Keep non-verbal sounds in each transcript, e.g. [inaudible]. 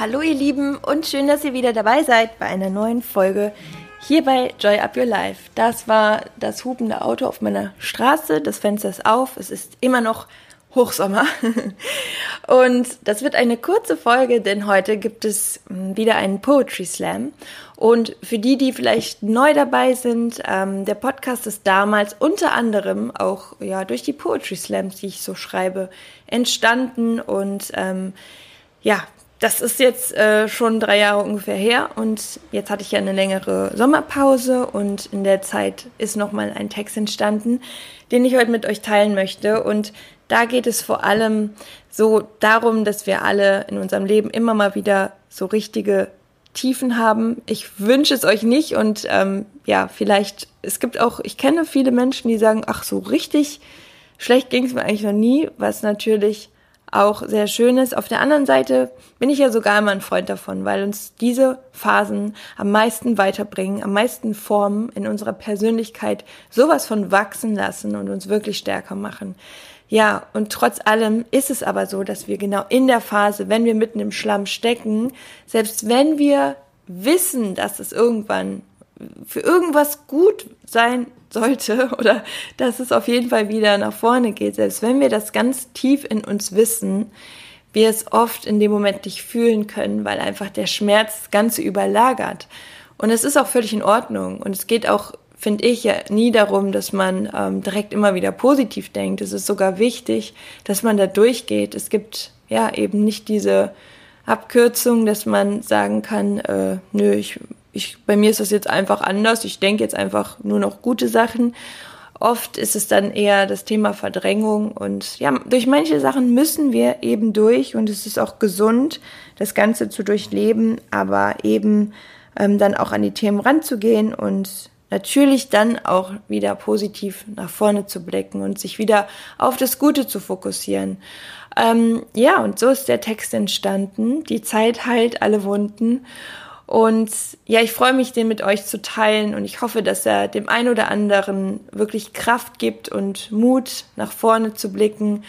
Hallo ihr Lieben und schön, dass ihr wieder dabei seid bei einer neuen Folge hier bei Joy Up Your Life. Das war das hupende Auto auf meiner Straße. Das Fenster ist auf. Es ist immer noch Hochsommer. [laughs] Und das wird eine kurze Folge, denn heute gibt es hm, wieder einen Poetry Slam. Und für die, die vielleicht neu dabei sind, ähm, der Podcast ist damals unter anderem auch ja durch die Poetry Slams, die ich so schreibe, entstanden. Und ähm, ja, das ist jetzt äh, schon drei Jahre ungefähr her und jetzt hatte ich ja eine längere Sommerpause und in der Zeit ist nochmal ein Text entstanden, den ich heute mit euch teilen möchte und da geht es vor allem so darum, dass wir alle in unserem Leben immer mal wieder so richtige Tiefen haben. Ich wünsche es euch nicht und ähm, ja, vielleicht, es gibt auch, ich kenne viele Menschen, die sagen, ach so richtig schlecht ging es mir eigentlich noch nie, was natürlich auch sehr schön ist. Auf der anderen Seite bin ich ja sogar immer ein Freund davon, weil uns diese Phasen am meisten weiterbringen, am meisten formen, in unserer Persönlichkeit sowas von wachsen lassen und uns wirklich stärker machen. Ja, und trotz allem ist es aber so, dass wir genau in der Phase, wenn wir mitten im Schlamm stecken, selbst wenn wir wissen, dass es irgendwann für irgendwas gut sein sollte [laughs] oder dass es auf jeden Fall wieder nach vorne geht, selbst wenn wir das ganz tief in uns wissen, wir es oft in dem Moment nicht fühlen können, weil einfach der Schmerz das Ganze überlagert. Und es ist auch völlig in Ordnung. Und es geht auch, finde ich, ja nie darum, dass man ähm, direkt immer wieder positiv denkt. Es ist sogar wichtig, dass man da durchgeht. Es gibt ja eben nicht diese Abkürzung, dass man sagen kann, äh, nö, ich ich, bei mir ist das jetzt einfach anders. Ich denke jetzt einfach nur noch gute Sachen. Oft ist es dann eher das Thema Verdrängung und ja, durch manche Sachen müssen wir eben durch und es ist auch gesund, das Ganze zu durchleben, aber eben ähm, dann auch an die Themen ranzugehen und natürlich dann auch wieder positiv nach vorne zu blicken und sich wieder auf das Gute zu fokussieren. Ähm, ja, und so ist der Text entstanden. Die Zeit heilt alle Wunden. Und ja, ich freue mich, den mit euch zu teilen und ich hoffe, dass er dem einen oder anderen wirklich Kraft gibt und Mut, nach vorne zu blicken.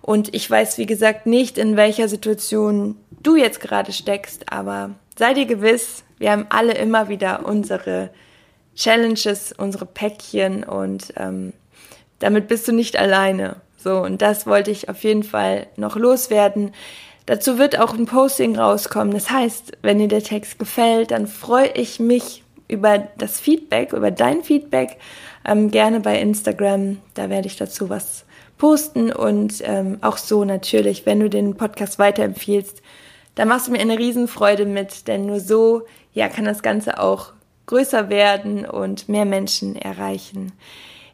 Und ich weiß, wie gesagt, nicht, in welcher Situation du jetzt gerade steckst, aber sei dir gewiss, wir haben alle immer wieder unsere Challenges, unsere Päckchen und ähm, damit bist du nicht alleine. So, und das wollte ich auf jeden Fall noch loswerden. Dazu wird auch ein Posting rauskommen. Das heißt, wenn dir der Text gefällt, dann freue ich mich über das Feedback, über dein Feedback, ähm, gerne bei Instagram. Da werde ich dazu was posten und ähm, auch so natürlich, wenn du den Podcast weiterempfiehlst, da machst du mir eine Riesenfreude mit, denn nur so, ja, kann das Ganze auch größer werden und mehr Menschen erreichen.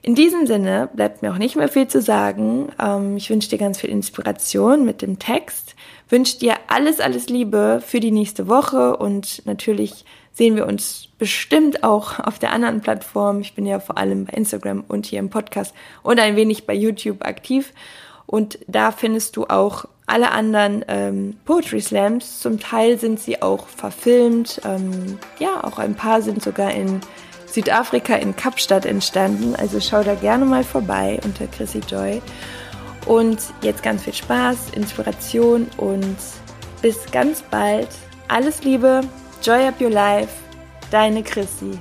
In diesem Sinne bleibt mir auch nicht mehr viel zu sagen. Ähm, ich wünsche dir ganz viel Inspiration mit dem Text wünsche dir alles, alles Liebe für die nächste Woche und natürlich sehen wir uns bestimmt auch auf der anderen Plattform. Ich bin ja vor allem bei Instagram und hier im Podcast und ein wenig bei YouTube aktiv. Und da findest du auch alle anderen ähm, Poetry Slams. Zum Teil sind sie auch verfilmt. Ähm, ja, auch ein paar sind sogar in Südafrika in Kapstadt entstanden. Also schau da gerne mal vorbei unter Chrissy Joy. Und jetzt ganz viel Spaß, Inspiration und bis ganz bald. Alles Liebe, Joy Up Your Life, deine Chrissy.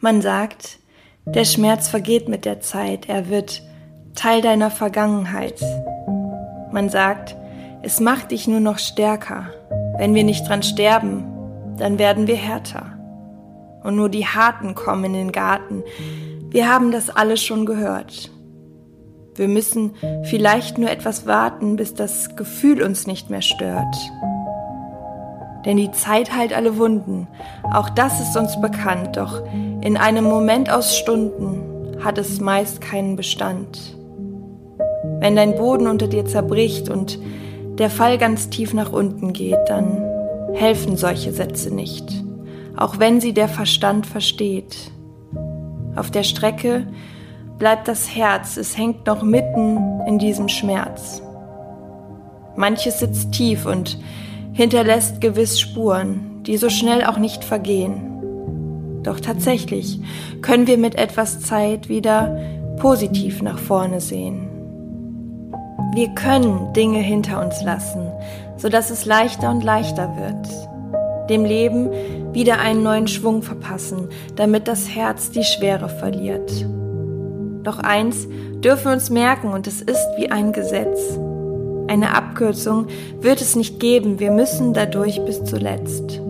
Man sagt, der Schmerz vergeht mit der Zeit, er wird Teil deiner Vergangenheit. Man sagt, es macht dich nur noch stärker. Wenn wir nicht dran sterben, dann werden wir härter. Und nur die Harten kommen in den Garten. Wir haben das alles schon gehört. Wir müssen vielleicht nur etwas warten, bis das Gefühl uns nicht mehr stört. denn die Zeit heilt alle Wunden. Auch das ist uns bekannt, doch in einem Moment aus Stunden hat es meist keinen Bestand. Wenn dein Boden unter dir zerbricht und der Fall ganz tief nach unten geht, dann helfen solche Sätze nicht, auch wenn sie der Verstand versteht. Auf der Strecke bleibt das Herz, es hängt noch mitten in diesem Schmerz. Manches sitzt tief und hinterlässt gewiss Spuren, die so schnell auch nicht vergehen. Doch tatsächlich können wir mit etwas Zeit wieder positiv nach vorne sehen. Wir können Dinge hinter uns lassen, sodass es leichter und leichter wird. Dem Leben wieder einen neuen Schwung verpassen, damit das Herz die Schwere verliert. Doch eins dürfen wir uns merken und es ist wie ein Gesetz. Eine Abkürzung wird es nicht geben, wir müssen dadurch bis zuletzt.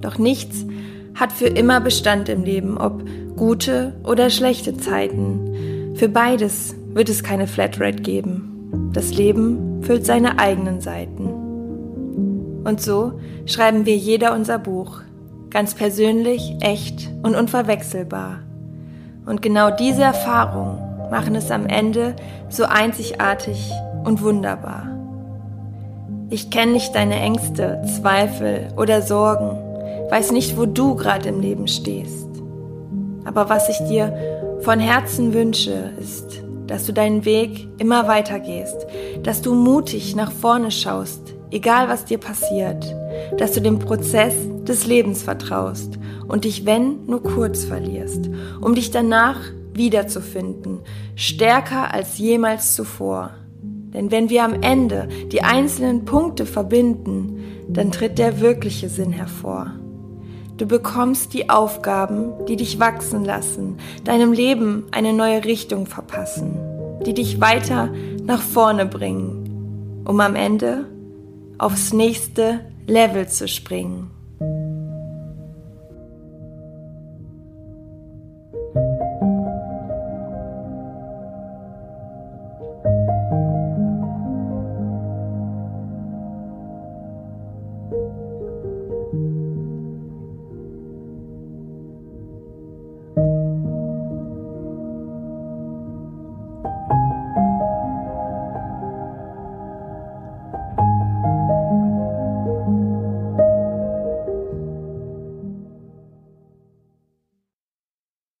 Doch nichts hat für immer Bestand im Leben, ob gute oder schlechte Zeiten. Für beides wird es keine Flatrate geben. Das Leben füllt seine eigenen Seiten. Und so schreiben wir jeder unser Buch, ganz persönlich, echt und unverwechselbar. Und genau diese Erfahrungen machen es am Ende so einzigartig und wunderbar. Ich kenne nicht deine Ängste, Zweifel oder Sorgen, weiß nicht, wo du gerade im Leben stehst. Aber was ich dir von Herzen wünsche, ist, dass du deinen Weg immer weiter gehst, dass du mutig nach vorne schaust, egal was dir passiert, dass du dem Prozess des Lebens vertraust und dich, wenn, nur kurz verlierst, um dich danach wiederzufinden, stärker als jemals zuvor. Denn wenn wir am Ende die einzelnen Punkte verbinden, dann tritt der wirkliche Sinn hervor. Du bekommst die Aufgaben, die dich wachsen lassen, deinem Leben eine neue Richtung verpassen, die dich weiter nach vorne bringen, um am Ende aufs nächste Level zu springen.